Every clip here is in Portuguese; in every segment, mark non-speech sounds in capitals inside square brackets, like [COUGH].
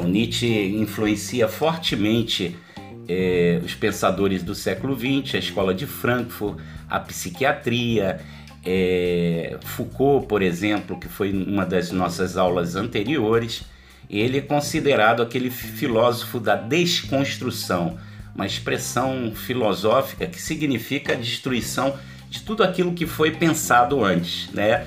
o Nietzsche influencia fortemente é, os pensadores do século XX, a escola de Frankfurt, a psiquiatria, é, Foucault, por exemplo, que foi uma das nossas aulas anteriores, ele é considerado aquele filósofo da desconstrução, uma expressão filosófica que significa a destruição de tudo aquilo que foi pensado antes, né?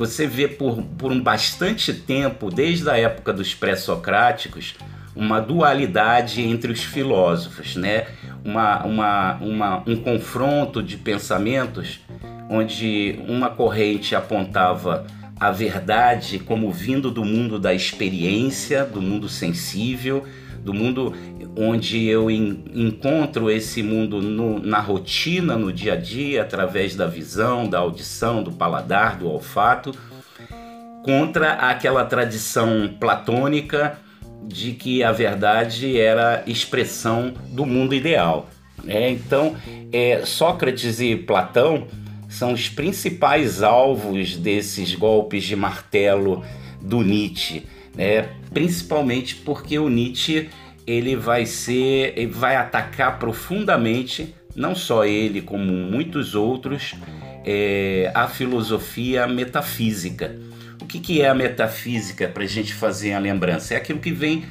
Você vê por, por um bastante tempo, desde a época dos pré-socráticos, uma dualidade entre os filósofos, né? uma, uma, uma, um confronto de pensamentos onde uma corrente apontava a verdade como vindo do mundo da experiência, do mundo sensível, do mundo onde eu encontro esse mundo no, na rotina, no dia a dia, através da visão, da audição, do paladar, do olfato, contra aquela tradição platônica de que a verdade era expressão do mundo ideal. É, então, é, Sócrates e Platão são os principais alvos desses golpes de martelo do Nietzsche, né? principalmente porque o Nietzsche ele vai ser, ele vai atacar profundamente, não só ele como muitos outros, é, a filosofia metafísica que, que é a metafísica para a gente fazer a lembrança? É aquilo que vem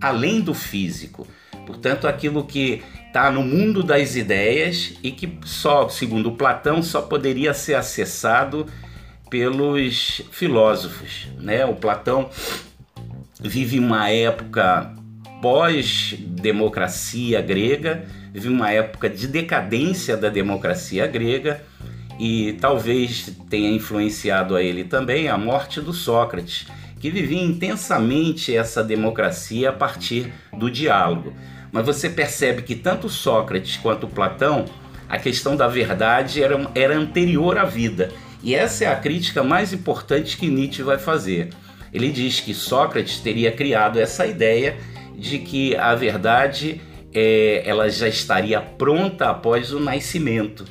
além do físico. Portanto, aquilo que está no mundo das ideias e que só, segundo Platão, só poderia ser acessado pelos filósofos. Né? O Platão vive uma época pós-democracia grega, vive uma época de decadência da democracia grega e talvez tenha influenciado a ele também a morte do Sócrates, que vivia intensamente essa democracia a partir do diálogo. Mas você percebe que tanto Sócrates quanto Platão, a questão da verdade era, era anterior à vida. E essa é a crítica mais importante que Nietzsche vai fazer. Ele diz que Sócrates teria criado essa ideia de que a verdade é, ela já estaria pronta após o nascimento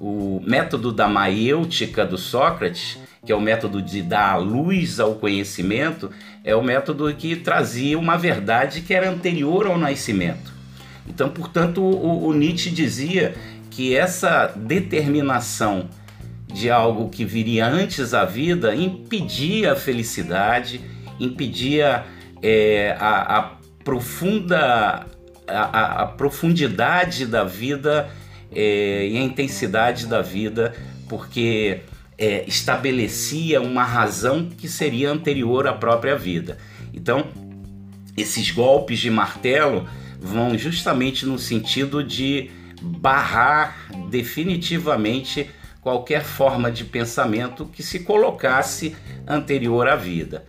o método da maêutica do Sócrates, que é o método de dar luz ao conhecimento, é o método que trazia uma verdade que era anterior ao nascimento. Então, portanto, o, o Nietzsche dizia que essa determinação de algo que viria antes da vida impedia a felicidade, impedia é, a, a, profunda a, a, profundidade da vida é, e a intensidade da vida, porque é, estabelecia uma razão que seria anterior à própria vida. Então, esses golpes de martelo vão justamente no sentido de barrar definitivamente qualquer forma de pensamento que se colocasse anterior à vida.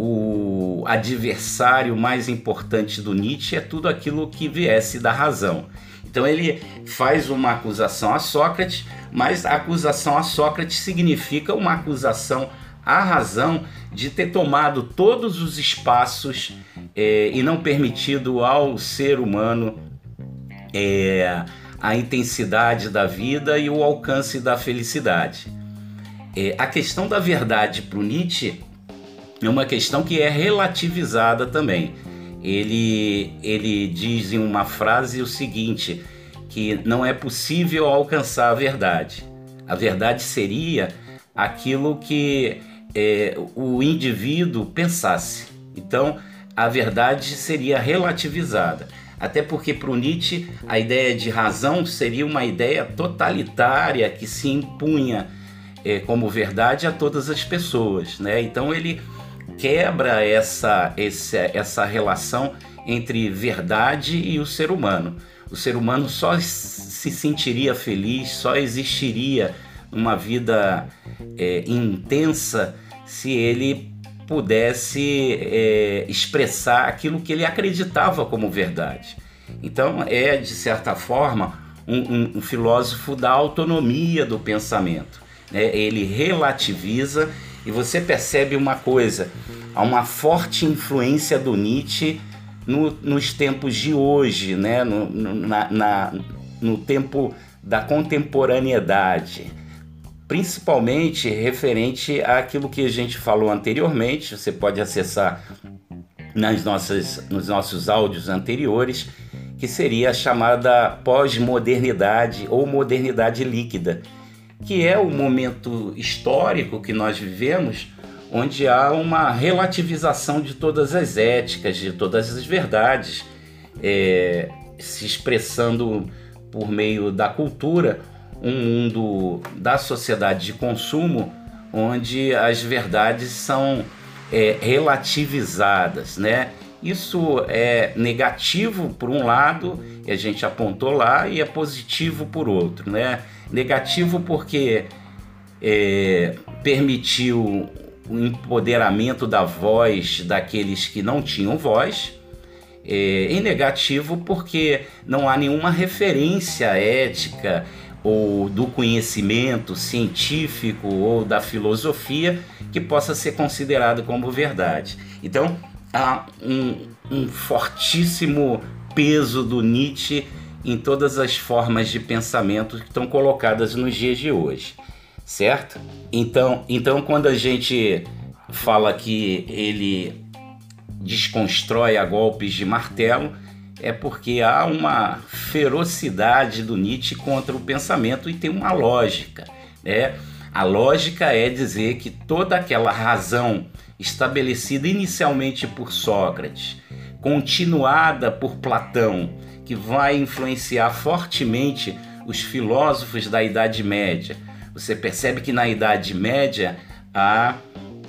O adversário mais importante do Nietzsche é tudo aquilo que viesse da razão. Então ele faz uma acusação a Sócrates, mas a acusação a Sócrates significa uma acusação à razão de ter tomado todos os espaços é, e não permitido ao ser humano é, a intensidade da vida e o alcance da felicidade. É, a questão da verdade para o Nietzsche é uma questão que é relativizada também ele, ele diz em uma frase o seguinte: que não é possível alcançar a verdade. A verdade seria aquilo que é, o indivíduo pensasse. Então, a verdade seria relativizada. Até porque para Nietzsche a ideia de razão seria uma ideia totalitária que se impunha é, como verdade a todas as pessoas. Né? Então ele quebra essa, essa, essa relação entre verdade e o ser humano. O ser humano só se sentiria feliz, só existiria uma vida é, intensa se ele pudesse é, expressar aquilo que ele acreditava como verdade. Então, é de certa forma um, um, um filósofo da autonomia do pensamento. Né? Ele relativiza e você percebe uma coisa: há uma forte influência do Nietzsche no, nos tempos de hoje, né? no, no, na, na, no tempo da contemporaneidade, principalmente referente àquilo que a gente falou anteriormente. Você pode acessar nas nossas, nos nossos áudios anteriores, que seria a chamada pós-modernidade ou modernidade líquida, que é o momento histórico que nós vivemos onde há uma relativização de todas as éticas, de todas as verdades, é, se expressando por meio da cultura, um mundo da sociedade de consumo onde as verdades são é, relativizadas, né? Isso é negativo por um lado, a gente apontou lá, e é positivo por outro, né? Negativo porque é, permitiu o empoderamento da voz daqueles que não tinham voz, é, e negativo porque não há nenhuma referência ética ou do conhecimento científico ou da filosofia que possa ser considerado como verdade. Então há um, um fortíssimo peso do Nietzsche em todas as formas de pensamento que estão colocadas nos dias de hoje, certo? Então, então quando a gente fala que ele desconstrói a golpes de martelo, é porque há uma ferocidade do Nietzsche contra o pensamento e tem uma lógica. Né? A lógica é dizer que toda aquela razão estabelecida inicialmente por Sócrates, continuada por Platão, que vai influenciar fortemente os filósofos da Idade Média. Você percebe que na Idade Média há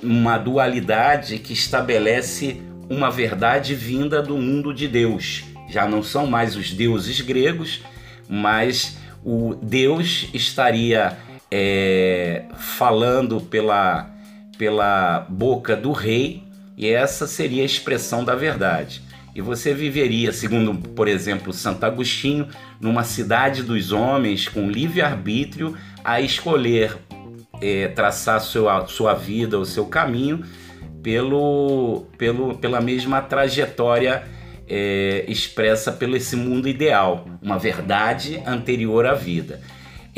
uma dualidade que estabelece uma verdade vinda do mundo de Deus já não são mais os deuses gregos, mas o Deus estaria é, falando pela, pela boca do rei e essa seria a expressão da verdade. E você viveria, segundo, por exemplo, Santo Agostinho, numa cidade dos homens com livre-arbítrio a escolher é, traçar sua, sua vida, o seu caminho, pelo, pelo, pela mesma trajetória é, expressa pelo esse mundo ideal, uma verdade anterior à vida.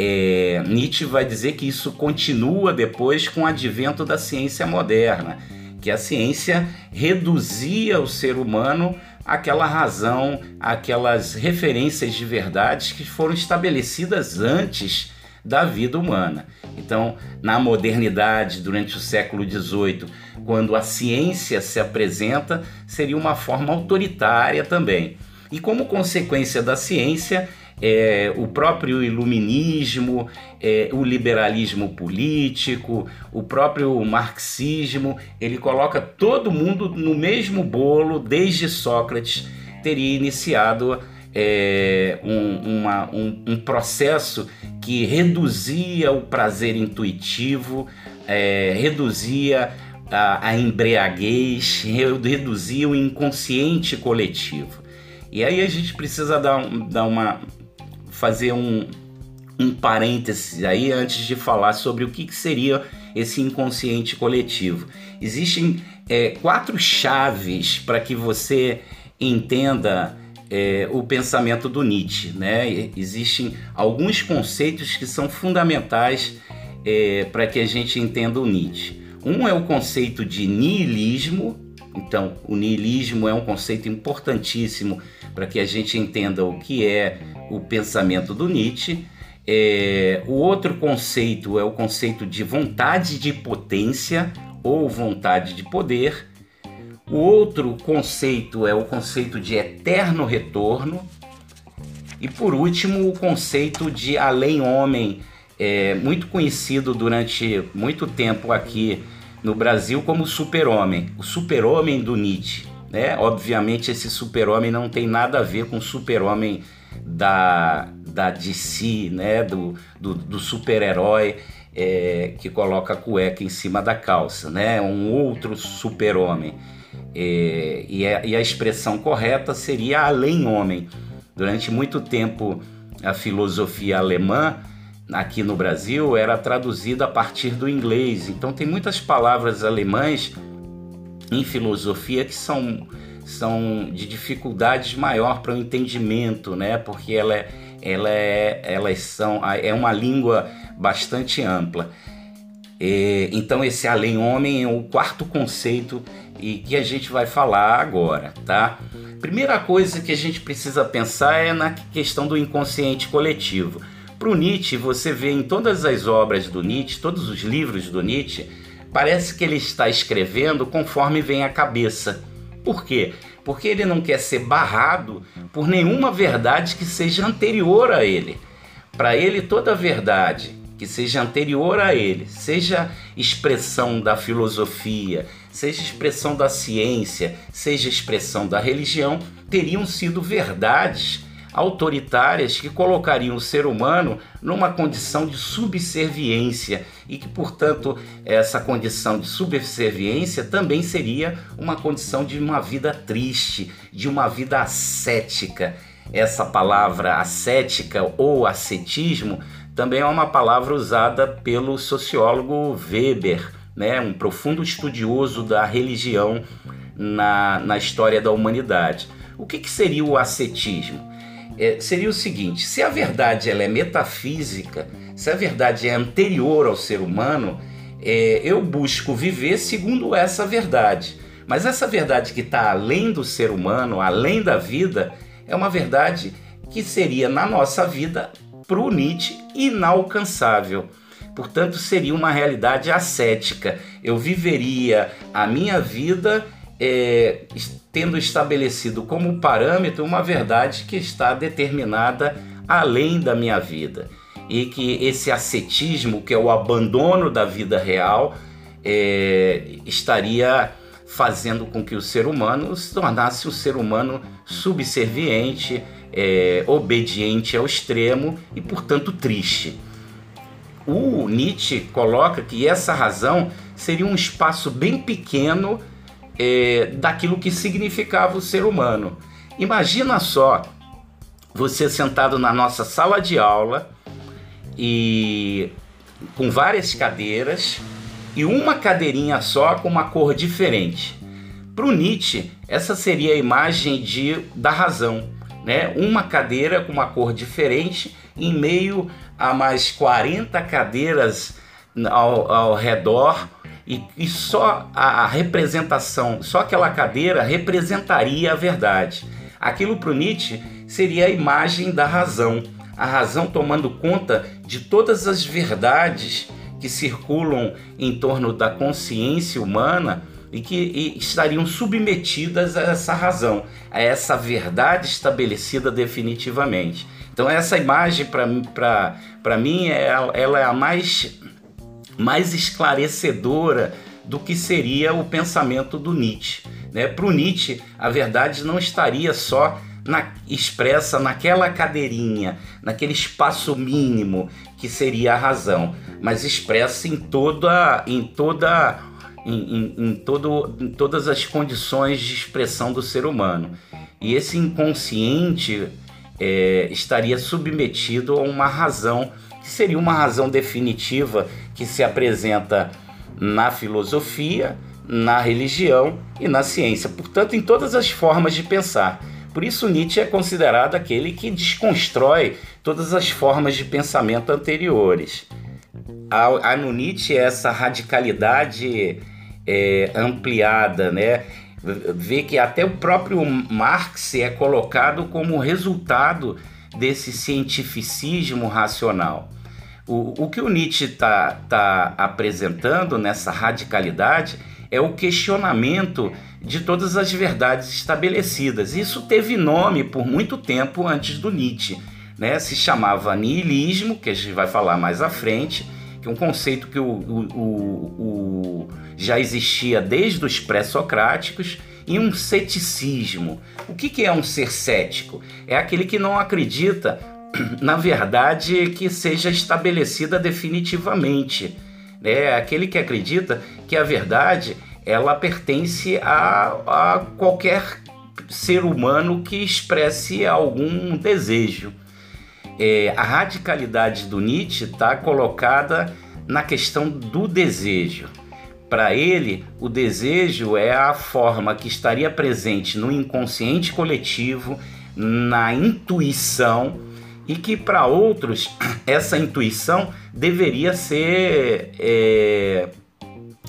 É, Nietzsche vai dizer que isso continua depois com o advento da ciência moderna, que a ciência reduzia o ser humano àquela razão, àquelas referências de verdades que foram estabelecidas antes da vida humana. Então, na modernidade, durante o século XVIII, quando a ciência se apresenta, seria uma forma autoritária também. E como consequência da ciência, é, o próprio iluminismo, é, o liberalismo político, o próprio marxismo, ele coloca todo mundo no mesmo bolo, desde Sócrates teria iniciado é, um, uma, um, um, processo que reduzia o prazer intuitivo, é, reduzia a, a embriaguez, reduzia o inconsciente coletivo. E aí a gente precisa dar, dar uma fazer um, um parêntese aí antes de falar sobre o que, que seria esse inconsciente coletivo. Existem é, quatro chaves para que você entenda é, o pensamento do Nietzsche. Né? Existem alguns conceitos que são fundamentais é, para que a gente entenda o Nietzsche. Um é o conceito de niilismo. Então, o niilismo é um conceito importantíssimo para que a gente entenda o que é o pensamento do Nietzsche. É, o outro conceito é o conceito de vontade de potência ou vontade de poder. O outro conceito é o conceito de eterno retorno. E por último, o conceito de além-homem, é, muito conhecido durante muito tempo aqui no Brasil como super-homem, o super-homem do Nietzsche. Né? Obviamente, esse super-homem não tem nada a ver com o super-homem da, da DC, né? do, do, do super-herói é, que coloca a cueca em cima da calça, né? um outro super-homem. É, e, a, e a expressão correta seria além-homem. Durante muito tempo, a filosofia alemã aqui no Brasil era traduzida a partir do inglês. Então, tem muitas palavras alemãs em filosofia que são, são de dificuldades maior para o entendimento, né? Porque ela é, ela é, elas são, é uma língua bastante ampla. então, esse além-homem é o quarto conceito e que a gente vai falar agora, tá? Primeira coisa que a gente precisa pensar é na questão do inconsciente coletivo. Para o Nietzsche, você vê em todas as obras do Nietzsche, todos os livros do Nietzsche, parece que ele está escrevendo conforme vem a cabeça. Por quê? Porque ele não quer ser barrado por nenhuma verdade que seja anterior a ele. Para ele, toda verdade que seja anterior a ele, seja expressão da filosofia, seja expressão da ciência, seja expressão da religião, teriam sido verdades autoritárias que colocariam o ser humano numa condição de subserviência e que, portanto, essa condição de subserviência também seria uma condição de uma vida triste, de uma vida ascética. Essa palavra ascética ou ascetismo também é uma palavra usada pelo sociólogo Weber, né, um profundo estudioso da religião na, na história da humanidade. O que, que seria o ascetismo? É, seria o seguinte: se a verdade ela é metafísica, se a verdade é anterior ao ser humano, é, eu busco viver segundo essa verdade. Mas essa verdade que está além do ser humano, além da vida, é uma verdade que seria na nossa vida para o Nietzsche inalcançável. Portanto, seria uma realidade ascética. Eu viveria a minha vida é, tendo estabelecido como parâmetro uma verdade que está determinada além da minha vida. E que esse ascetismo, que é o abandono da vida real, é, estaria fazendo com que o ser humano se tornasse um ser humano subserviente, é, obediente ao extremo e, portanto, triste. O Nietzsche coloca que essa razão seria um espaço bem pequeno é, daquilo que significava o ser humano. Imagina só você sentado na nossa sala de aula e com várias cadeiras e uma cadeirinha só com uma cor diferente. Para o Nietzsche, essa seria a imagem de, da razão né? Uma cadeira com uma cor diferente em meio a mais 40 cadeiras ao, ao redor e, e só a, representação, só aquela cadeira representaria a verdade. Aquilo para Nietzsche seria a imagem da razão, a razão tomando conta de todas as verdades que circulam em torno da consciência humana e que e estariam submetidas a essa razão, a essa verdade estabelecida definitivamente. Então essa imagem para mim é, ela é a mais, mais esclarecedora do que seria o pensamento do Nietzsche. Né? Para o Nietzsche, a verdade não estaria só na, expressa naquela cadeirinha, naquele espaço mínimo que seria a razão, mas expressa em toda, em toda em, em, em, todo, em todas as condições de expressão do ser humano. E esse inconsciente é, estaria submetido a uma razão que seria uma razão definitiva que se apresenta na filosofia, na religião e na ciência, portanto, em todas as formas de pensar. Por isso, Nietzsche é considerado aquele que desconstrói todas as formas de pensamento anteriores. Há, no Nietzsche essa radicalidade é, ampliada, né? Vê que até o próprio Marx é colocado como resultado desse cientificismo racional. O, o que o Nietzsche está tá apresentando nessa radicalidade é o questionamento de todas as verdades estabelecidas. Isso teve nome por muito tempo antes do Nietzsche. Né? Se chamava niilismo, que a gente vai falar mais à frente, que é um conceito que o, o, o, já existia desde os pré-socráticos, e um ceticismo. O que, que é um ser cético? É aquele que não acredita [CLEARS THROAT] na verdade que seja estabelecida definitivamente. É aquele que acredita que a verdade ela pertence a, a qualquer ser humano que expresse algum desejo é, a radicalidade do Nietzsche está colocada na questão do desejo. Para ele, o desejo é a forma que estaria presente no inconsciente coletivo, na intuição, e que para outros [CLEARS THROAT] essa intuição deveria ser é,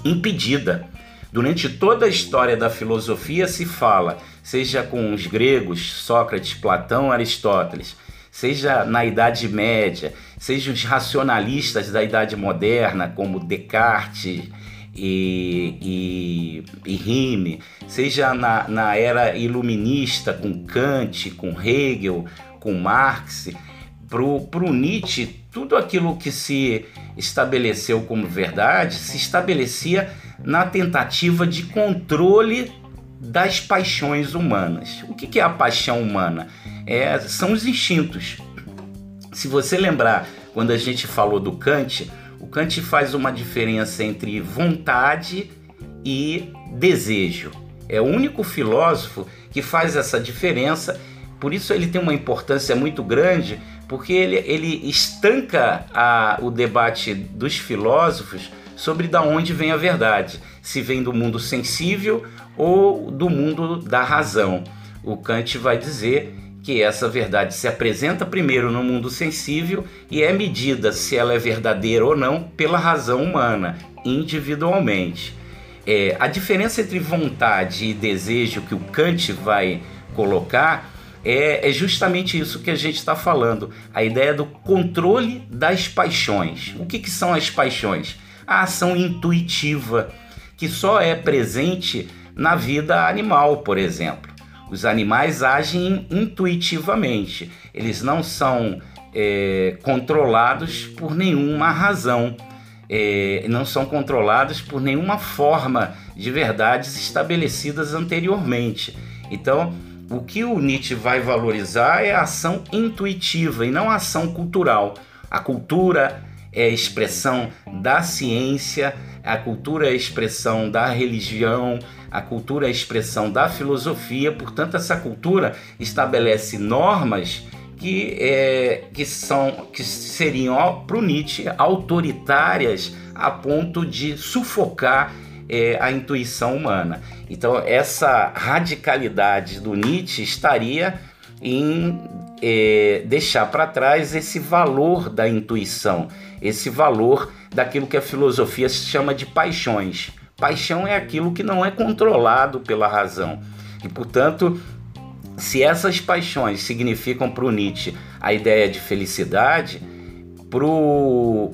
impedida. Durante toda a história da filosofia se fala, seja com os gregos, Sócrates, Platão, Aristóteles, seja na Idade Média, seja os racionalistas da Idade Moderna, como Descartes e, e, e Rime, seja na, na era iluminista, com Kant, com Hegel, com Marx, para o Nietzsche, tudo aquilo que se estabeleceu como verdade se estabelecia na tentativa de controle das paixões humanas. O que é a paixão humana? É, são os instintos. Se você lembrar, quando a gente falou do Kant, o Kant faz uma diferença entre vontade e desejo. É o único filósofo que faz essa diferença, por isso ele tem uma importância muito grande, porque ele, ele estanca a, o debate dos filósofos sobre da onde vem a verdade, se vem do mundo sensível ou do mundo da razão. O Kant vai dizer que essa verdade se apresenta primeiro no mundo sensível e é medida se ela é verdadeira ou não pela razão humana, individualmente. É, a diferença entre vontade e desejo que o Kant vai colocar é, é justamente isso que a gente está falando, a ideia do controle das paixões. O que, que são as paixões? A ação intuitiva, que só é presente na vida animal, por exemplo. Os animais agem intuitivamente, eles não são é, controlados por nenhuma razão, é, não são controlados por nenhuma forma de verdades estabelecidas anteriormente. Então, o que o Nietzsche vai valorizar é a ação intuitiva e não a ação cultural. A cultura é a expressão da ciência, a cultura é a expressão da religião, a cultura é a expressão da filosofia, portanto, essa cultura estabelece normas que, é, que, são, que seriam, para o Nietzsche, autoritárias a ponto de sufocar é, a intuição humana. Então, essa radicalidade do Nietzsche estaria em é, deixar para trás esse valor da intuição, esse valor daquilo que a filosofia chama de paixões. Paixão é aquilo que não é controlado pela razão. E, portanto, se essas paixões significam para o Nietzsche a ideia de felicidade, para o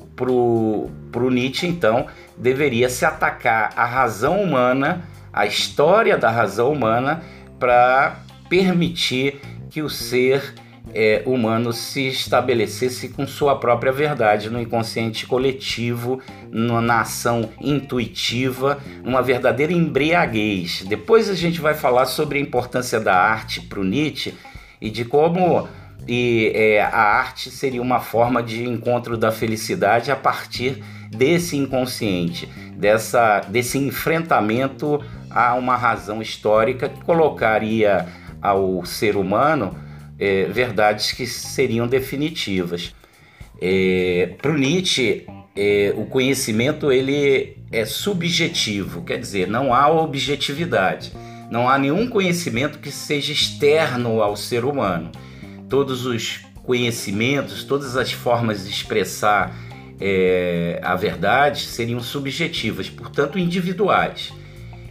Nietzsche, então, deveria se atacar a razão humana, a história da razão humana, para permitir que o ser é, humano se estabelecesse com sua própria verdade no inconsciente coletivo, na ação intuitiva, uma verdadeira embriaguez. Depois a gente vai falar sobre a importância da arte para o Nietzsche e de como e, é, a arte seria uma forma de encontro da felicidade a partir desse inconsciente, dessa, desse enfrentamento a uma razão histórica que colocaria ao ser humano é, verdades que seriam definitivas. É, Para o Nietzsche, é, o conhecimento ele é subjetivo, quer dizer, não há objetividade, não há nenhum conhecimento que seja externo ao ser humano. Todos os conhecimentos, todas as formas de expressar é, a verdade seriam subjetivas, portanto individuais.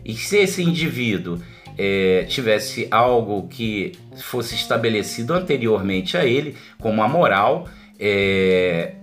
E se esse indivíduo é, tivesse algo que fosse estabelecido anteriormente a ele, como a moral, é,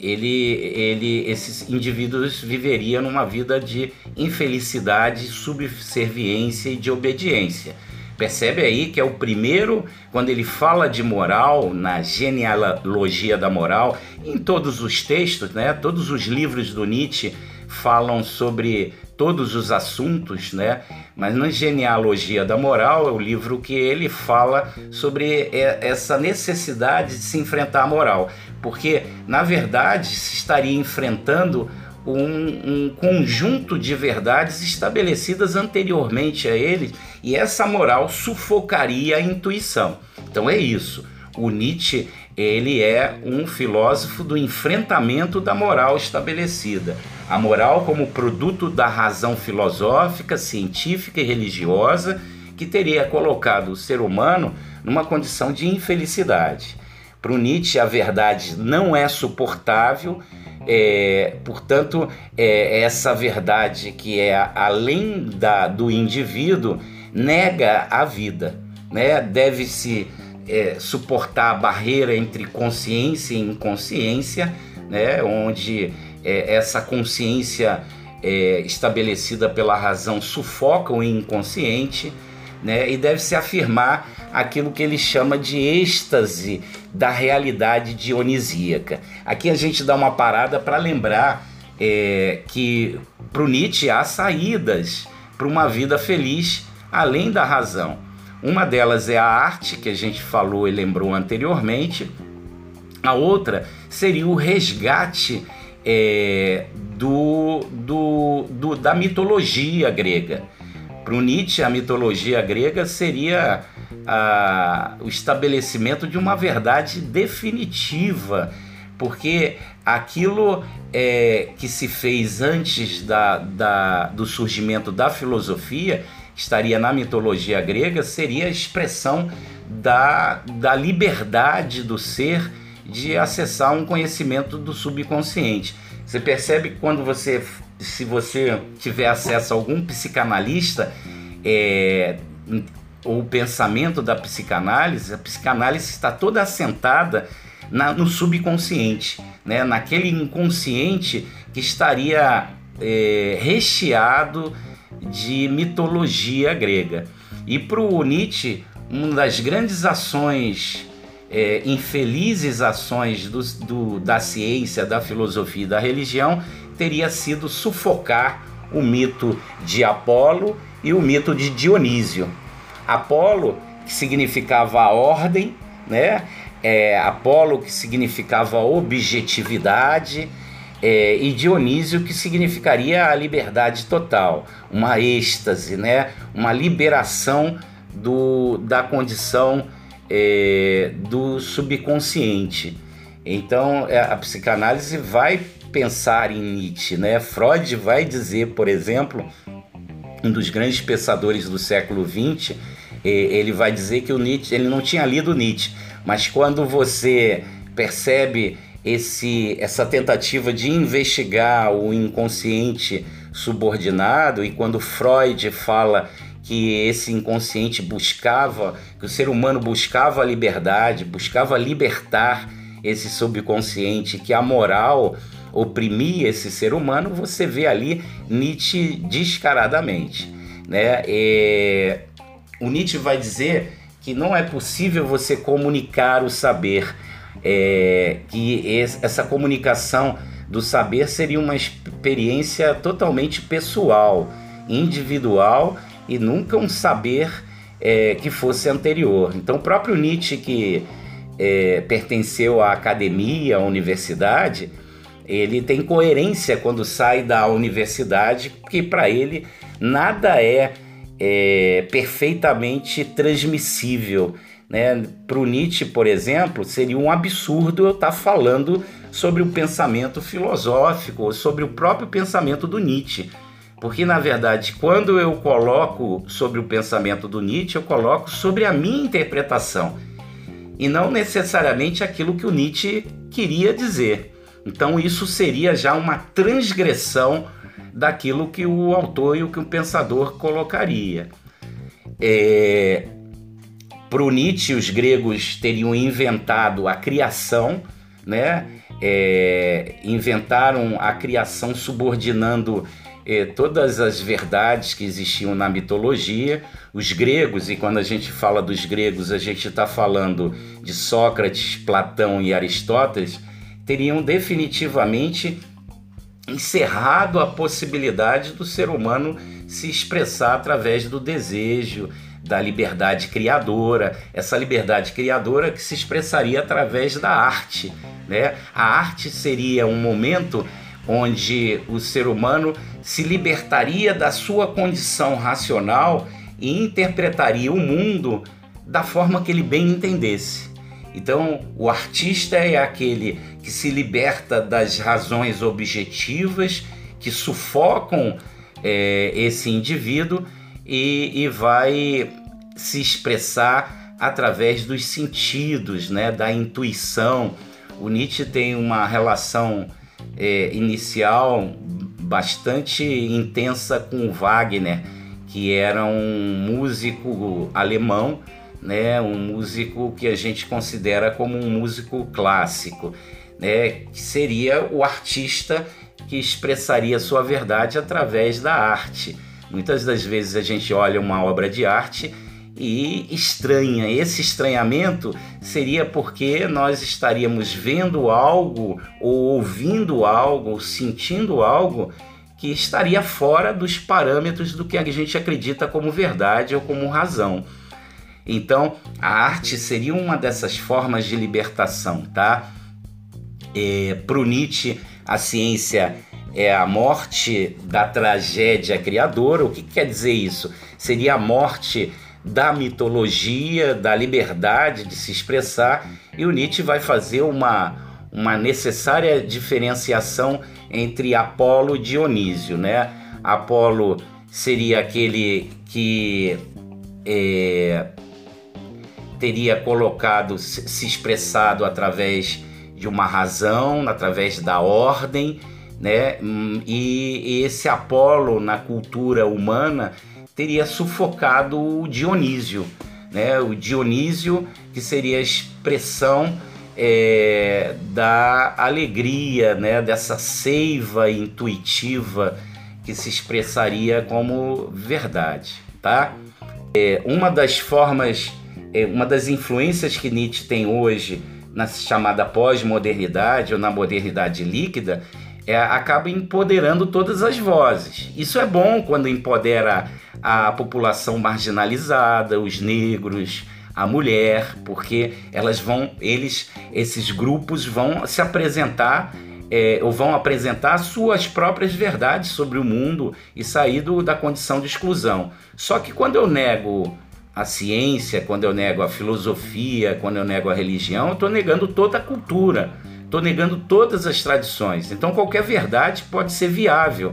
ele, ele, esses indivíduos viveriam numa vida de infelicidade, subserviência e de obediência. Percebe aí que é o primeiro, quando ele fala de moral, na genealogia da moral, em todos os textos, né, todos os livros do Nietzsche falam sobre todos os assuntos, né? Mas na Genealogia da Moral é o livro que ele fala sobre essa necessidade de se enfrentar a moral, porque na verdade se estaria enfrentando um, um, conjunto de verdades estabelecidas anteriormente a ele e essa moral sufocaria a intuição. Então é isso. O Nietzsche ele é um filósofo do enfrentamento da moral estabelecida. A moral como produto da razão filosófica, científica e religiosa que teria colocado o ser humano numa condição de infelicidade. Para o Nietzsche, a verdade não é suportável, é, portanto, é, essa verdade que é além da, do indivíduo nega a vida, né? Deve-se é, suportar a barreira entre consciência e inconsciência, né? Onde é, essa consciência é, estabelecida pela razão sufoca o inconsciente, né? E deve-se afirmar aquilo que ele chama de êxtase da realidade dionisíaca. Aqui a gente dá uma parada para lembrar é, que para o Nietzsche há saídas para uma vida feliz além da razão. Uma delas é a arte, que a gente falou e lembrou anteriormente. A outra seria o resgate é, do, do, do, da mitologia grega. Para o Nietzsche, a mitologia grega seria a, o estabelecimento de uma verdade definitiva, porque aquilo é, que se fez antes da, da, do surgimento da filosofia estaria na mitologia grega seria a expressão da, da liberdade do ser de acessar um conhecimento do subconsciente. Você percebe que quando você, se você tiver acesso a algum psicanalista, é, ou pensamento da psicanálise, a psicanálise está toda assentada na, no subconsciente, né? naquele inconsciente que estaria é, recheado de mitologia grega. E para o Nietzsche, uma das grandes ações, é, infelizes ações do, do, da ciência, da filosofia e da religião, teria sido sufocar o mito de Apolo e o mito de Dionísio. Apolo, que significava a ordem, né? É, Apolo, que significava objetividade, é, e Dionísio, que significaria a liberdade total, uma êxtase, né? uma liberação do, da condição é, do subconsciente. Então, é, a psicanálise vai pensar em Nietzsche. Né? Freud vai dizer, por exemplo, um dos grandes pensadores do século XX, ele vai dizer que o Nietzsche ele não tinha lido Nietzsche, mas quando você percebe esse, essa tentativa de investigar o inconsciente subordinado, e quando Freud fala que esse inconsciente buscava, que o ser humano buscava a liberdade, buscava libertar esse subconsciente, que a moral oprimia esse ser humano, você vê ali Nietzsche descaradamente. Né? É, o Nietzsche vai dizer que não é possível você comunicar o saber, é, que essa comunicação do saber seria uma experiência totalmente pessoal, individual e nunca um saber é, que fosse anterior. Então, o próprio Nietzsche, que é, pertenceu à academia, à universidade, ele tem coerência quando sai da universidade, porque para ele nada é, é perfeitamente transmissível. Né? Para o Nietzsche, por exemplo, seria um absurdo eu estar tá falando sobre o pensamento filosófico ou sobre o próprio pensamento do Nietzsche. Porque, na verdade, quando eu coloco sobre o pensamento do Nietzsche, eu coloco sobre a minha interpretação e não necessariamente aquilo que o Nietzsche queria dizer. Então isso seria já uma transgressão daquilo que o autor e o que o pensador colocaria. É, Para Nietzsche, os gregos teriam inventado a criação, né? É, inventaram a criação subordinando é, todas as verdades que existiam na mitologia. Os gregos, e quando a gente fala dos gregos, a gente está falando de Sócrates, Platão e Aristóteles teriam definitivamente encerrado a possibilidade do ser humano se expressar através do desejo, da liberdade criadora, essa liberdade criadora que se expressaria através da arte. Né? A arte seria um momento onde o ser humano se libertaria da sua condição racional e interpretaria o mundo da forma que ele bem entendesse. Então, o artista é aquele que se liberta das razões objetivas que sufocam é, esse indivíduo e, e, vai se expressar através dos sentidos, né, da intuição. O Nietzsche tem uma relação é, inicial bastante intensa com Wagner, que era um músico alemão, né, um músico que a gente considera como um músico clássico, né, que seria o artista que expressaria sua verdade através da arte. Muitas das vezes a gente olha uma obra de arte e estranha. Esse estranhamento seria porque nós estaríamos vendo algo, ou ouvindo algo, ou sentindo algo que estaria fora dos parâmetros do que a gente acredita como verdade ou como razão. Então, a arte seria uma dessas formas de libertação, tá? É, Para o Nietzsche, a ciência é a morte da tragédia criadora. O que quer dizer isso? Seria a morte da mitologia, da liberdade de se expressar, e o Nietzsche vai fazer uma, uma necessária diferenciação entre Apolo e Dionísio. Né? Apolo seria aquele que é, teria colocado, se expressado através de uma razão, através da ordem, né? E esse Apolo na cultura humana teria sufocado o Dionísio, né? O Dionísio que seria a expressão é, da alegria, né? Dessa seiva intuitiva que se expressaria como verdade, tá? É, uma das formas, é, uma das influências que Nietzsche tem hoje na chamada pós-modernidade ou na modernidade líquida é, acaba empoderando todas as vozes. Isso é bom quando empodera a população marginalizada, os negros, a mulher, porque elas vão, eles, esses grupos vão se apresentar é, ou vão apresentar suas próprias verdades sobre o mundo e sair do, da condição de exclusão. Só que quando eu nego a ciência, quando eu nego a filosofia, quando eu nego a religião, eu estou negando toda a cultura Estou negando todas as tradições. Então qualquer verdade pode ser viável.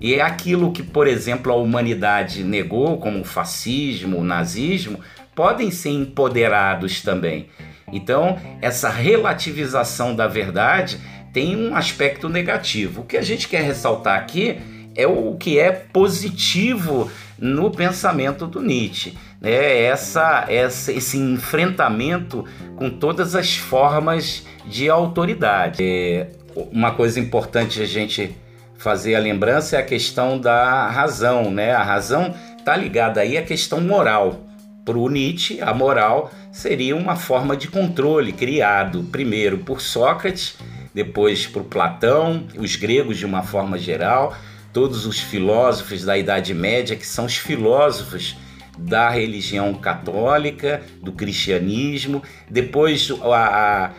E é aquilo que, por exemplo, a humanidade negou, como o fascismo, o nazismo, podem ser empoderados também. Então, essa relativização da verdade tem um aspecto negativo. O que a gente quer ressaltar aqui é o que é positivo no pensamento do Nietzsche. Né? Essa, essa, esse enfrentamento com todas as formas de autoridade. É, uma coisa importante a gente fazer a lembrança é a questão da razão, né? A razão está ligada aí à questão moral. Para o Nietzsche, a moral seria uma forma de controle criado primeiro por Sócrates, depois por Platão, os gregos de uma forma geral, todos os filósofos da Idade Média, que são os filósofos da religião católica, do cristianismo, depois a, a,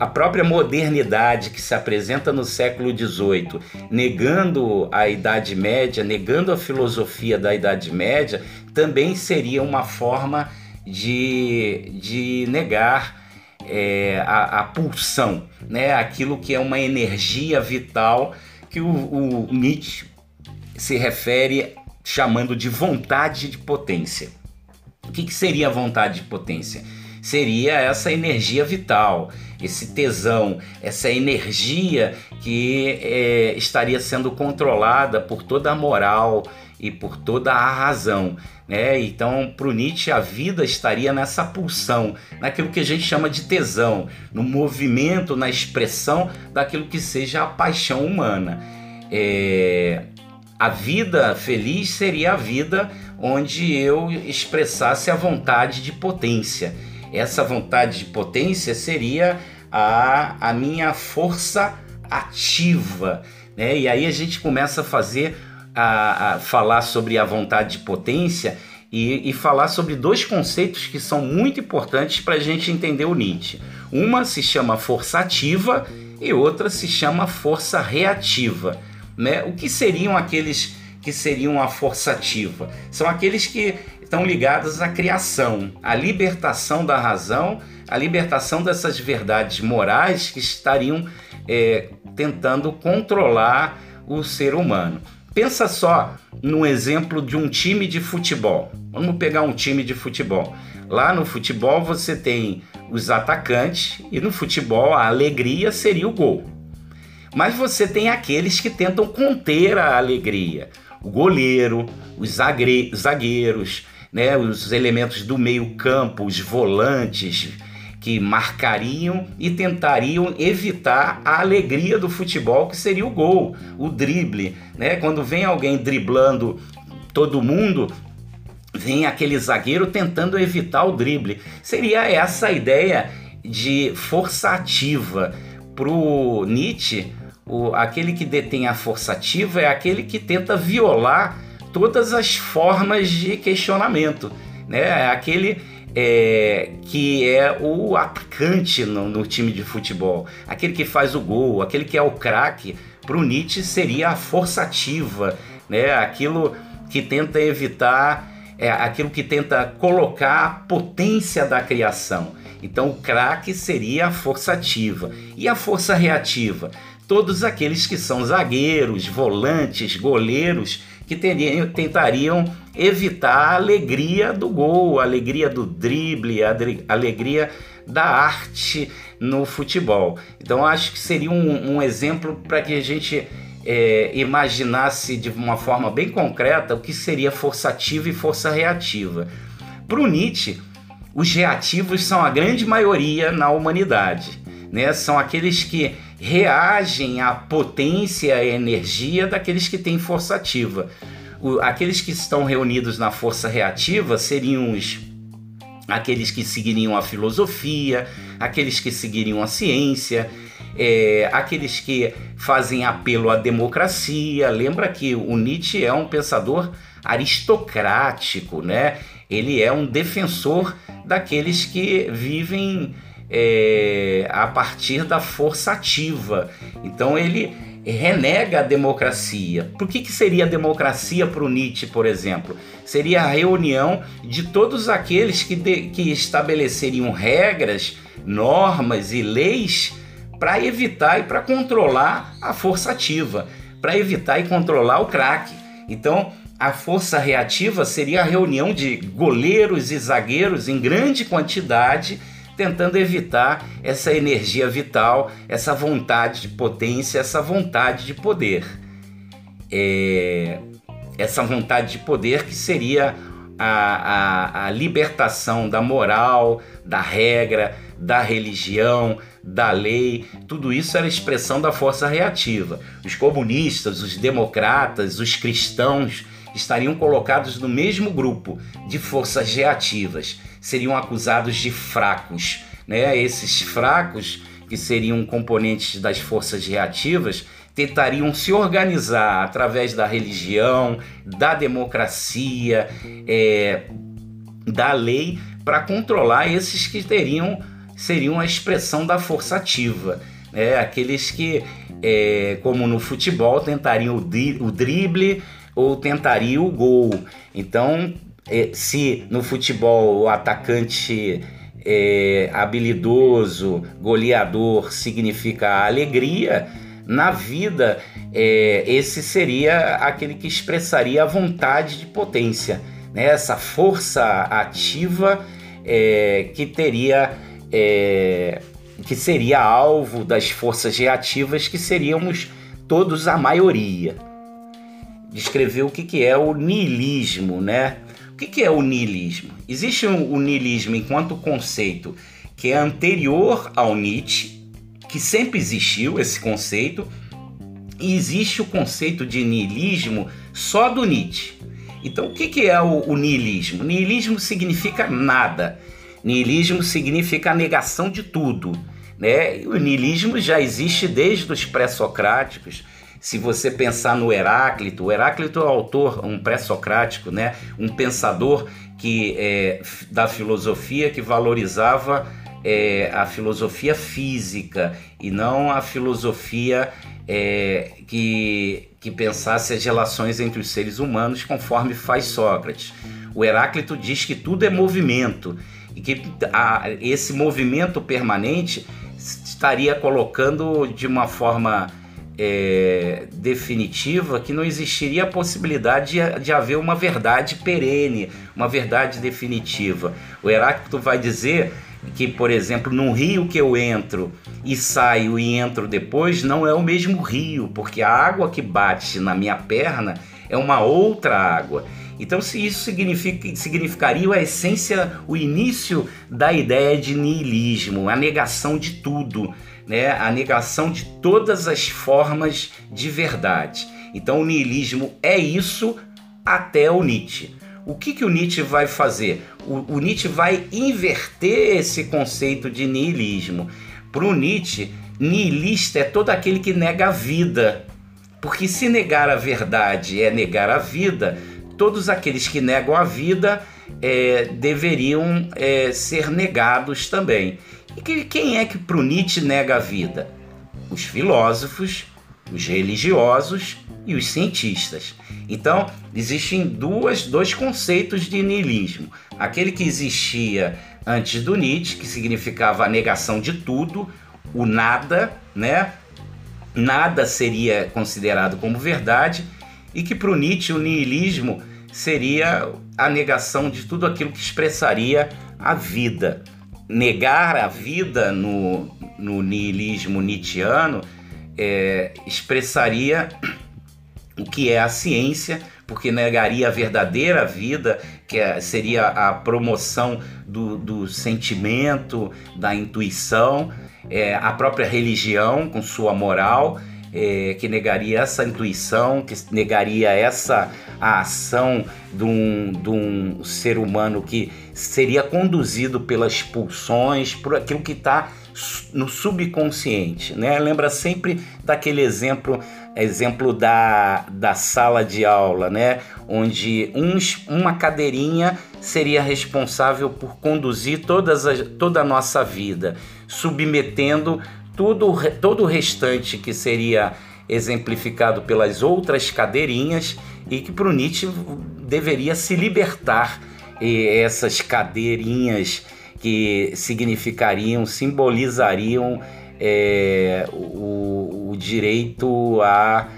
a, própria modernidade que se apresenta no século XVIII, negando a Idade Média, negando a filosofia da Idade Média, também seria uma forma de, de negar é, a, a, pulsão, né? aquilo que é uma energia vital que o, o Nietzsche se refere chamando de vontade de potência. O que, que seria a vontade de potência? Seria essa energia vital, esse tesão, essa energia que é, estaria sendo controlada por toda a moral e por toda a razão. Né? Então, para o Nietzsche, a vida estaria nessa pulsão, naquilo que a gente chama de tesão, no movimento, na expressão daquilo que seja a paixão humana. É, a vida feliz seria a vida onde eu expressasse a vontade de potência. Essa vontade de potência seria a, a minha força ativa. Né? E aí a gente começa a fazer a, a falar sobre a vontade de potência e, e, falar sobre dois conceitos que são muito importantes para a gente entender o Nietzsche. Uma se chama força ativa e outra se chama força reativa. Né? O que seriam aqueles que seriam a força ativa? São aqueles que estão ligados à criação, à libertação da razão, à libertação dessas verdades morais que estariam é, tentando controlar o ser humano. Pensa só no exemplo de um time de futebol. Vamos pegar um time de futebol. Lá no futebol você tem os atacantes e no futebol a alegria seria o gol. Mas você tem aqueles que tentam conter a alegria. O goleiro, os zagueiros, né, os elementos do meio-campo, os volantes que marcariam e tentariam evitar a alegria do futebol, que seria o gol, o drible. Né? Quando vem alguém driblando todo mundo, vem aquele zagueiro tentando evitar o drible. Seria essa a ideia de força ativa. Para o Nietzsche, o, aquele que detém a força ativa é aquele que tenta violar todas as formas de questionamento. Né? É aquele é, que é o atacante no, no, time de futebol, aquele que faz o gol, aquele que é o craque. Para o Nietzsche seria a força ativa, né? aquilo que tenta evitar, é, aquilo que tenta colocar a potência da criação. Então o craque seria a força ativa. E a força reativa? Todos aqueles que são zagueiros, volantes, goleiros, que teriam, tentariam evitar a alegria do gol, a alegria do drible, a alegria da arte no futebol. Então acho que seria um, um exemplo para que a gente é, imaginasse de uma forma bem concreta o que seria força ativa e força reativa. Para o Nietzsche, os reativos são a grande maioria na humanidade. Né? São aqueles que reagem à potência e energia daqueles que têm força ativa. O, aqueles que estão reunidos na força reativa seriam os aqueles que seguiriam a filosofia, aqueles que seguiriam a ciência, é, aqueles que fazem apelo à democracia. Lembra que o Nietzsche é um pensador aristocrático, né? Ele é um defensor daqueles que vivem é, a partir da força ativa. Então ele renega a democracia. Por que, que seria a democracia para o Nietzsche, por exemplo? Seria a reunião de todos aqueles que, de, que estabeleceriam regras, normas e leis para evitar e para controlar a força ativa, para evitar e controlar o craque. Então, a força reativa seria a reunião de goleiros e zagueiros em grande quantidade tentando evitar essa energia vital, essa vontade de potência, essa vontade de poder. É, essa vontade de poder que seria a, a, a libertação da moral, da regra, da religião, da lei, tudo isso era expressão da força reativa. Os comunistas, os democratas, os cristãos estariam colocados no mesmo grupo de forças reativas, seriam acusados de fracos. Né? Esses fracos, que seriam componentes das forças reativas, tentariam se organizar através da religião, da democracia, é, da lei, para controlar esses que teriam seriam a expressão da força ativa. Né? Aqueles que, é, como no futebol, tentariam o, drible ou tentaria o gol. Então, é, se no futebol o atacante é, habilidoso, goleador significa alegria, na vida é, esse seria aquele que expressaria a vontade de potência, né? essa força ativa é, que teria é, que seria alvo das forças reativas que seríamos todos a maioria descrever o que, que é o niilismo, né? O que, que é o niilismo? Existe o niilismo enquanto conceito que é anterior ao Nietzsche, que sempre existiu esse conceito, e existe o conceito de niilismo só do Nietzsche. Então, o que, que é o, o niilismo? Niilismo significa nada. Niilismo significa a negação de tudo. Né? O niilismo já existe desde os pré-socráticos, se você pensar no Heráclito, o Heráclito é um autor, um pré-socrático, né? um pensador que é, da filosofia que valorizava é, a filosofia física e não a filosofia é, que, que pensasse as relações entre os seres humanos conforme faz Sócrates. O Heráclito diz que tudo é movimento e que a, esse movimento permanente estaria colocando de uma forma é, definitiva que não existiria a possibilidade de, de, haver uma verdade perene, uma verdade definitiva. O Heráclito vai dizer que, por exemplo, num rio que eu entro e saio e entro depois, não é o mesmo rio, porque a água que bate na minha perna é uma outra água. Então, se isso significa, significaria a essência, o início da ideia de niilismo, a negação de tudo, né? a negação de todas as formas de verdade. Então, o niilismo é isso até o Nietzsche. O que, que o Nietzsche vai fazer? O, o Nietzsche vai inverter esse conceito de niilismo. Para o Nietzsche, niilista é todo aquele que nega a vida. Porque se negar a verdade é negar a vida, todos aqueles que negam a vida é, deveriam é, ser negados também. E que, quem é que para Nietzsche nega a vida? Os filósofos, os religiosos e os cientistas. Então, existem duas, dois conceitos de niilismo. Aquele que existia antes do Nietzsche, que significava a negação de tudo, o nada, né? Nada seria considerado como verdade, e que para o Nietzsche o niilismo seria a negação de tudo aquilo que expressaria a vida. Negar a vida no, no niilismo nietzschiano é, expressaria o que é a ciência, porque negaria a verdadeira vida, que é, seria a promoção do, do sentimento, da intuição, é, a própria religião com sua moral, é, que negaria essa intuição, que negaria essa ação de um, de um ser humano que seria conduzido pelas pulsões, por aquilo que está no subconsciente, né? Lembra sempre daquele exemplo, exemplo da, da sala de aula, né? Onde uns, uma cadeirinha seria responsável por conduzir todas as, toda a nossa vida, submetendo tudo, todo o restante que seria exemplificado pelas outras cadeirinhas e que para o Nietzsche deveria se libertar essas cadeirinhas que significariam, simbolizariam é, o, o, direito à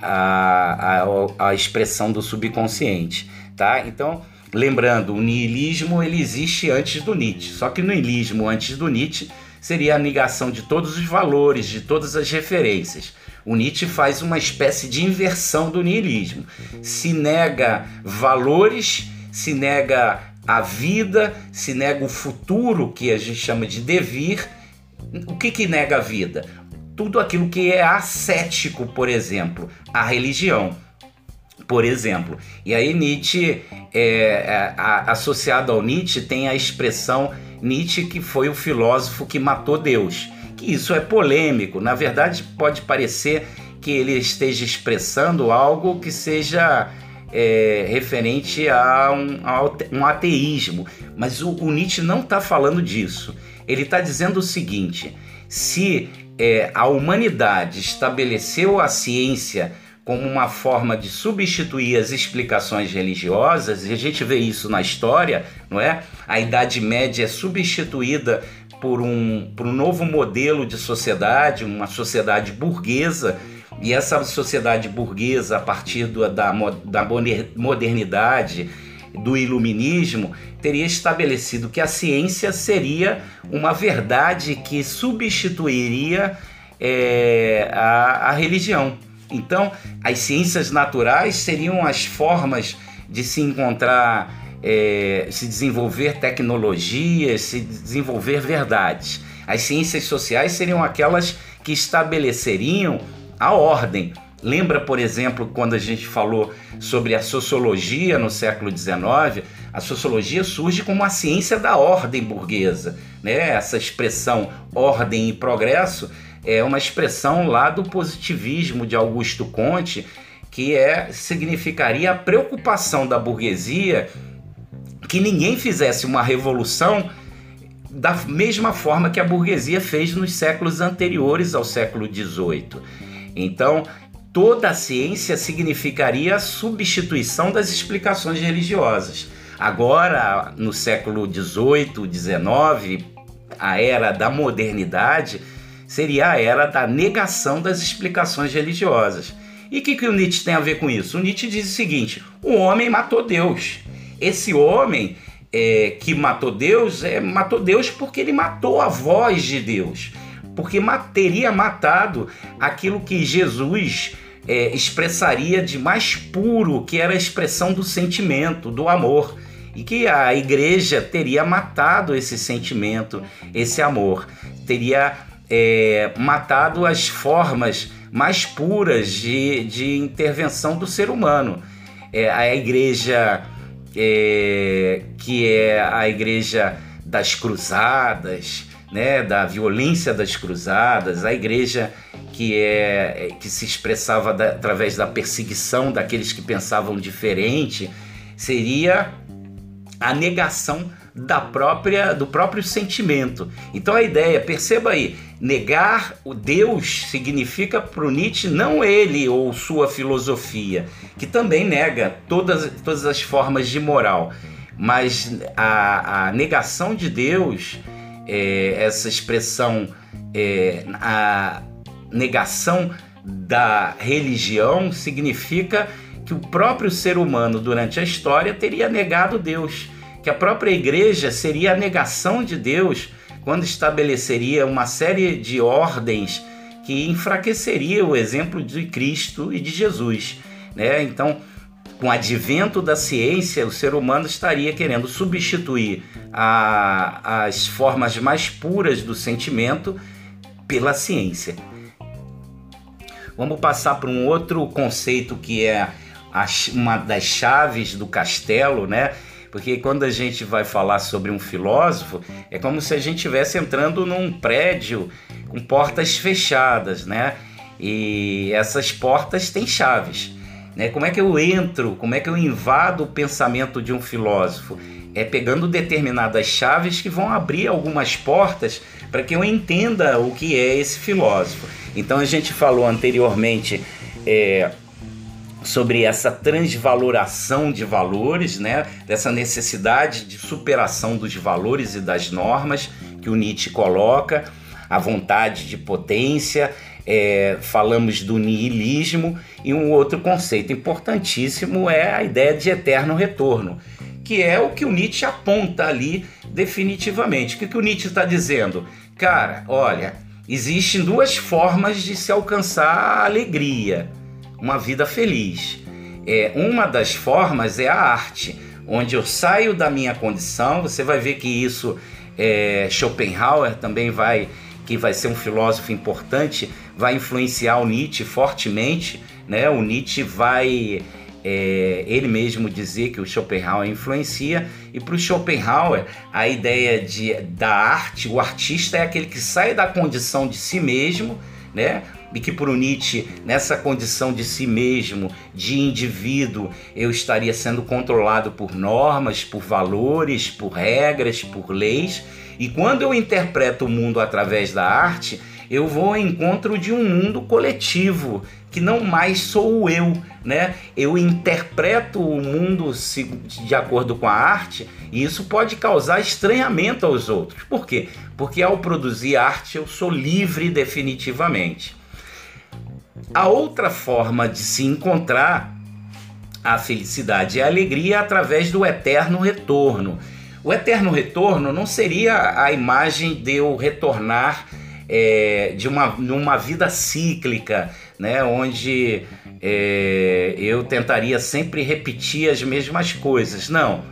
a, expressão do subconsciente, tá? Então, lembrando, o niilismo ele existe antes do Nietzsche, só que no niilismo antes do Nietzsche seria a negação de todos os valores, de todas as referências. O Nietzsche faz uma espécie de inversão do niilismo. Se nega valores, se nega a vida, se nega o futuro, que a gente chama de devir. O que, que nega a vida? Tudo aquilo que é ascético, por exemplo, a religião, por exemplo. E aí Nietzsche, é, é, a, associado ao Nietzsche, tem a expressão Nietzsche que foi o filósofo que matou Deus. Que isso é polêmico. Na verdade, pode parecer que ele esteja expressando algo que seja é, referente a um, a um, ateísmo. Mas o, o Nietzsche não está falando disso. Ele está dizendo o seguinte: se é, a humanidade estabeleceu a ciência como uma forma de substituir as explicações religiosas, e a gente vê isso na história, não é? A Idade Média é substituída por um, por um novo modelo de sociedade, uma sociedade burguesa e essa sociedade burguesa, a partir do, da, da modernidade, do iluminismo, teria estabelecido que a ciência seria uma verdade que substituiria é, a, a religião. Então, as ciências naturais seriam as formas de se encontrar, é, se desenvolver tecnologias, se desenvolver verdades. As ciências sociais seriam aquelas que estabeleceriam a ordem. Lembra, por exemplo, quando a gente falou sobre a sociologia no século XIX? A sociologia surge como a ciência da ordem burguesa. Né? Essa expressão ordem e progresso é uma expressão lá do positivismo de Augusto Conte, que é, significaria a preocupação da burguesia que ninguém fizesse uma revolução da mesma forma que a burguesia fez nos séculos anteriores ao século XVIII. Então, toda a ciência significaria a substituição das explicações religiosas. Agora, no século XVIII, XIX, a era da modernidade seria a era da negação das explicações religiosas. E o que, que o Nietzsche tem a ver com isso? O Nietzsche diz o seguinte: o homem matou Deus. Esse homem é, que matou Deus, é, matou Deus porque ele matou a voz de Deus. Porque teria matado aquilo que Jesus é, expressaria de mais puro, que era a expressão do sentimento, do amor. E que a igreja teria matado esse sentimento, esse amor. Teria é, matado as formas mais puras de, de intervenção do ser humano. É, a igreja é, que é a igreja das cruzadas, né, da violência das cruzadas, a igreja que é que se expressava da, através da perseguição daqueles que pensavam diferente, seria a negação da própria do próprio sentimento. Então a ideia, perceba aí, negar o Deus significa para o Nietzsche não ele ou sua filosofia, que também nega todas, todas as formas de moral, mas a, a negação de Deus, é, essa expressão, é, a negação da religião significa que o próprio ser humano durante a história teria negado Deus, que a própria igreja seria a negação de Deus quando estabeleceria uma série de ordens que enfraqueceria o exemplo de Cristo e de Jesus, né? Então, com o advento da ciência, o ser humano estaria querendo substituir a, as formas mais puras do sentimento pela ciência. Vamos passar para um outro conceito que é uma das chaves do castelo, né? Porque quando a gente vai falar sobre um filósofo, é como se a gente estivesse entrando num prédio com portas fechadas, né? E essas portas têm chaves. Né? Como é que eu entro, como é que eu invado o pensamento de um filósofo? É pegando determinadas chaves que vão abrir algumas portas para que eu entenda o que é esse filósofo. Então a gente falou anteriormente é, sobre essa transvaloração de valores, né? dessa necessidade de superação dos valores e das normas que o Nietzsche coloca, a vontade de potência, é, falamos do niilismo e um outro conceito importantíssimo é a ideia de eterno retorno, que é o que o Nietzsche aponta ali definitivamente. O que, que o Nietzsche está dizendo? Cara, olha, existem duas formas de se alcançar a alegria uma vida feliz. É, uma das formas é a arte, onde eu saio da minha condição. Você vai ver que isso é, Schopenhauer também vai, que vai ser um filósofo importante, vai influenciar o Nietzsche fortemente. Né? O Nietzsche vai é, ele mesmo dizer que o Schopenhauer influencia, e para o Schopenhauer a ideia de, da arte, o artista é aquele que sai da condição de si mesmo, né? E que o Nietzsche, nessa condição de si mesmo, de indivíduo, eu estaria sendo controlado por normas, por valores, por regras, por leis. E quando eu interpreto o mundo através da arte, eu vou ao encontro de um mundo coletivo, que não mais sou eu, né? Eu interpreto o mundo de acordo com a arte e isso pode causar estranhamento aos outros. Por quê? Porque ao produzir arte eu sou livre definitivamente. A outra forma de se encontrar a felicidade e a alegria através do eterno retorno. O eterno retorno não seria a imagem de eu retornar é, de uma, uma vida cíclica, né, onde é, eu tentaria sempre repetir as mesmas coisas. Não,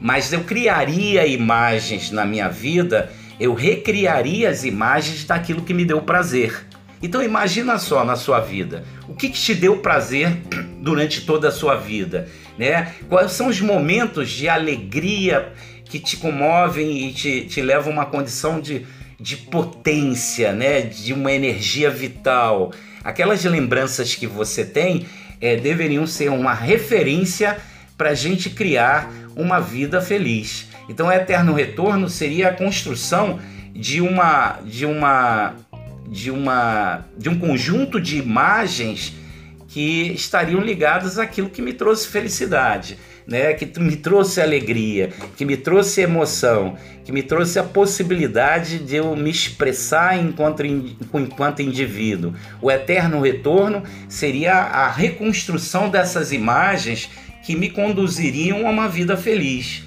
mas eu criaria imagens na minha vida, eu recriaria as imagens daquilo que me deu prazer. Então imagina só na sua vida, o que, que te deu prazer [CLEARS THROAT] durante toda a sua vida, né? Quais são os momentos de alegria que te comovem e te, te levam a uma condição de, de potência, né? De uma energia vital. Aquelas lembranças que você tem é, deveriam ser uma referência para a gente criar uma vida feliz. Então, o eterno retorno seria a construção de uma de uma de, uma, de um conjunto de imagens que estariam ligadas àquilo que me trouxe felicidade, né? que me trouxe alegria, que me trouxe emoção, que me trouxe a possibilidade de eu me expressar enquanto, enquanto indivíduo. O eterno retorno seria a reconstrução dessas imagens que me conduziriam a uma vida feliz.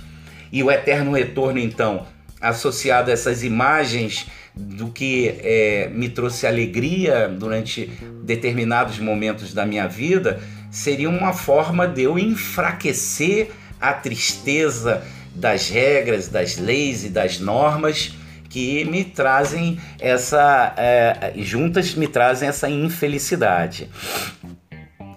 E o eterno retorno, então, associado a essas imagens do que é, me trouxe alegria durante determinados momentos da minha vida, seria uma forma de eu enfraquecer a tristeza das regras, das leis e das normas que me trazem essa é, juntas me trazem essa infelicidade.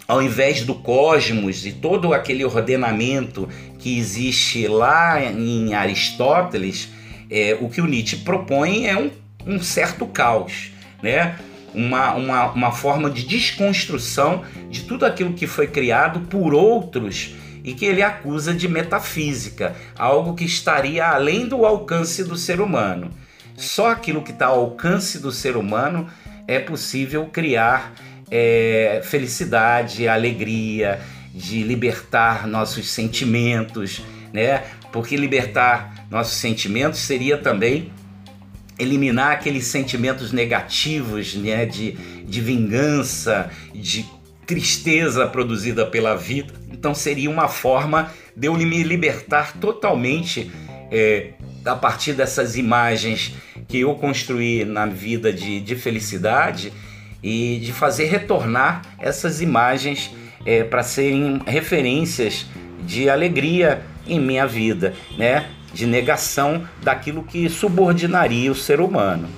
Ao invés do cosmos e todo aquele ordenamento que existe lá em Aristóteles, é, o que o Nietzsche propõe é um, um certo caos, né? Uma, uma, uma forma de desconstrução de tudo aquilo que foi criado por outros e que ele acusa de metafísica, algo que estaria além do alcance do ser humano. Só aquilo que está ao alcance do ser humano é possível criar é, felicidade, alegria, de libertar nossos sentimentos, né? Porque libertar nossos sentimentos seria também eliminar aqueles sentimentos negativos, né? De, de vingança, de tristeza produzida pela vida. Então seria uma forma de eu me libertar totalmente é, a partir dessas imagens que eu construí na vida de, de felicidade e de fazer retornar essas imagens é, para serem referências de alegria em minha vida, né? De negação daquilo que subordinaria o ser humano.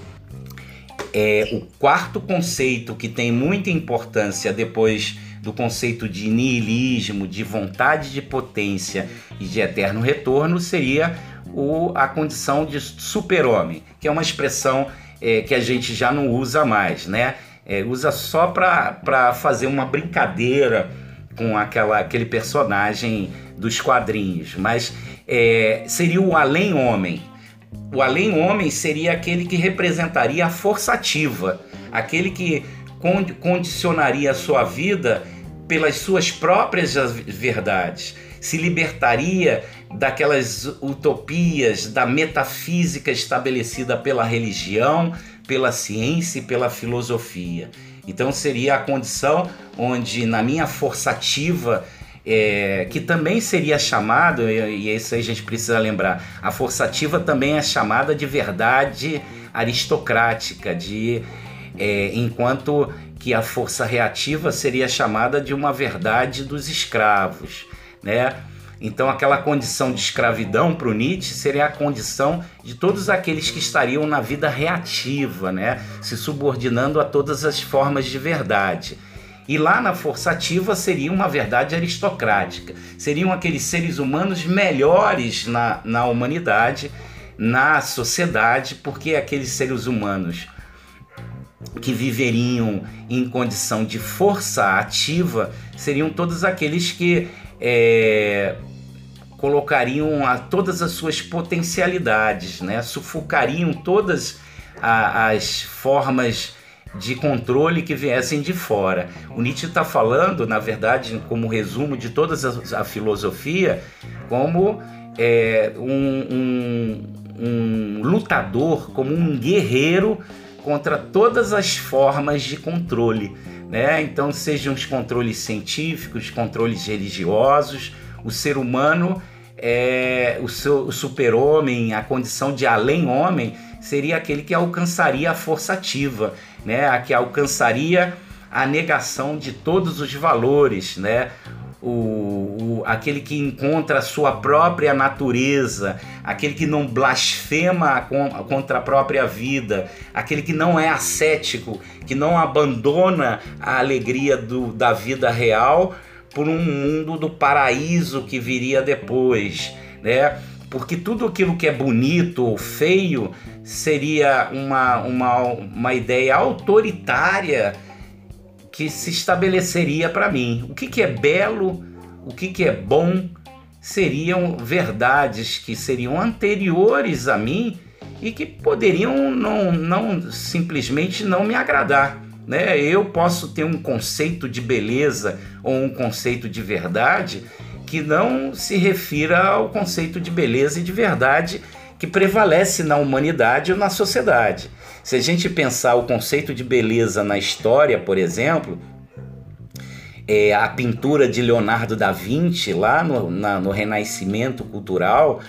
É, o quarto conceito que tem muita importância depois do conceito de niilismo, de vontade de potência e de eterno retorno seria o, a condição de super-homem, que é uma expressão é, que a gente já não usa mais, né? É, usa só para fazer uma brincadeira com aquela, aquele personagem dos quadrinhos, mas é, seria o além-homem. O além-homem seria aquele que representaria a força ativa, aquele que condicionaria a sua vida pelas suas próprias verdades, se libertaria daquelas utopias da metafísica estabelecida pela religião, pela ciência e pela filosofia. Então seria a condição onde na minha força ativa é, que também seria chamado, e isso aí a gente precisa lembrar, a força ativa também é chamada de verdade aristocrática, de é, enquanto que a força reativa seria chamada de uma verdade dos escravos, né? Então, aquela condição de escravidão para o Nietzsche seria a condição de todos aqueles que estariam na vida reativa, né? se subordinando a todas as formas de verdade. E lá na força ativa seria uma verdade aristocrática. Seriam aqueles seres humanos melhores na, na humanidade, na sociedade, porque aqueles seres humanos que viveriam em condição de força ativa seriam todos aqueles que é, colocariam a todas as suas potencialidades, né? sufocariam todas a, as formas de controle que viessem de fora. O Nietzsche está falando, na verdade, como resumo de toda a, filosofia, como é, um, um, um lutador, como um guerreiro contra todas as formas de controle. Né? Então, sejam os controles científicos, controles religiosos, o ser humano é, o, o super-homem, a condição de além-homem, seria aquele que alcançaria a força ativa, né? a que alcançaria a negação de todos os valores, né? O, o, aquele que encontra a sua própria natureza, aquele que não blasfema contra a própria vida, aquele que não é ascético, que não abandona a alegria do, da vida real por um mundo do paraíso que viria depois, né? Porque tudo aquilo que é bonito ou feio seria uma, uma, uma ideia autoritária que se estabeleceria para mim. O que, que é belo, o que, que é bom, seriam verdades que seriam anteriores a mim e que poderiam não, não simplesmente não me agradar. Né? Eu posso ter um conceito de beleza ou um conceito de verdade que não se refira ao conceito de beleza e de verdade que prevalece na humanidade ou na sociedade. Se a gente pensar o conceito de beleza na história, por exemplo, é, a pintura de Leonardo da Vinci, lá no, na, no Renascimento Cultural,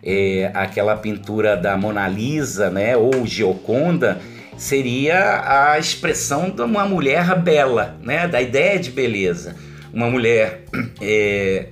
é, aquela pintura da Mona Lisa, né, ou Gioconda, seria a expressão de uma mulher bela, né, da ideia de beleza. Uma mulher [CLEARS THROAT] é,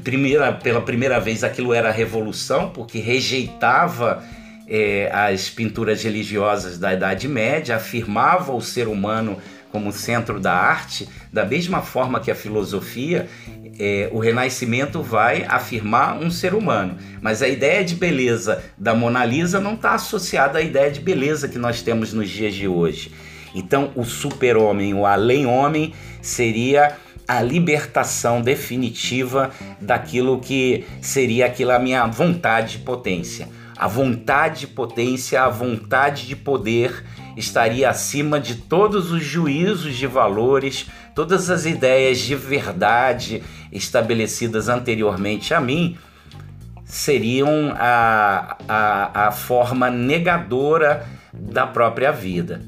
primeira, pela primeira vez aquilo era revolução, porque rejeitava é, as pinturas religiosas da Idade Média, afirmava o ser humano como centro da arte, da mesma forma que a filosofia, é, o Renascimento vai afirmar um ser humano. Mas a ideia de beleza da Mona Lisa não está associada à ideia de beleza que nós temos nos dias de hoje. Então, o super-homem, o além-homem, seria a libertação definitiva daquilo que seria aquela minha vontade de potência. A vontade de potência, a vontade de poder estaria acima de todos os juízos de valores, todas as ideias de verdade estabelecidas anteriormente a mim, seriam a, a, a forma negadora da própria vida.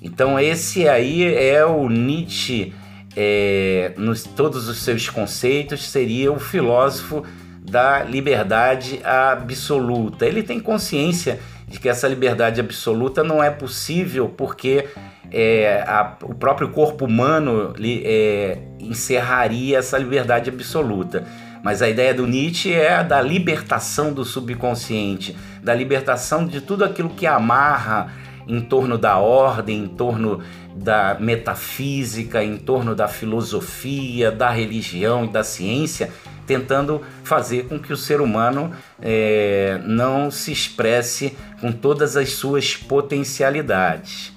Então, esse aí é o Nietzsche, é, nos todos os seus conceitos, seria o filósofo da liberdade absoluta. Ele tem consciência de que essa liberdade absoluta não é possível porque é, a, o próprio corpo humano é, encerraria essa liberdade absoluta. Mas a ideia do Nietzsche é a da libertação do subconsciente, da libertação de tudo aquilo que amarra em torno da ordem, em torno da metafísica, em torno da filosofia, da religião e da ciência tentando fazer com que o ser humano é, não se expresse com todas as suas potencialidades.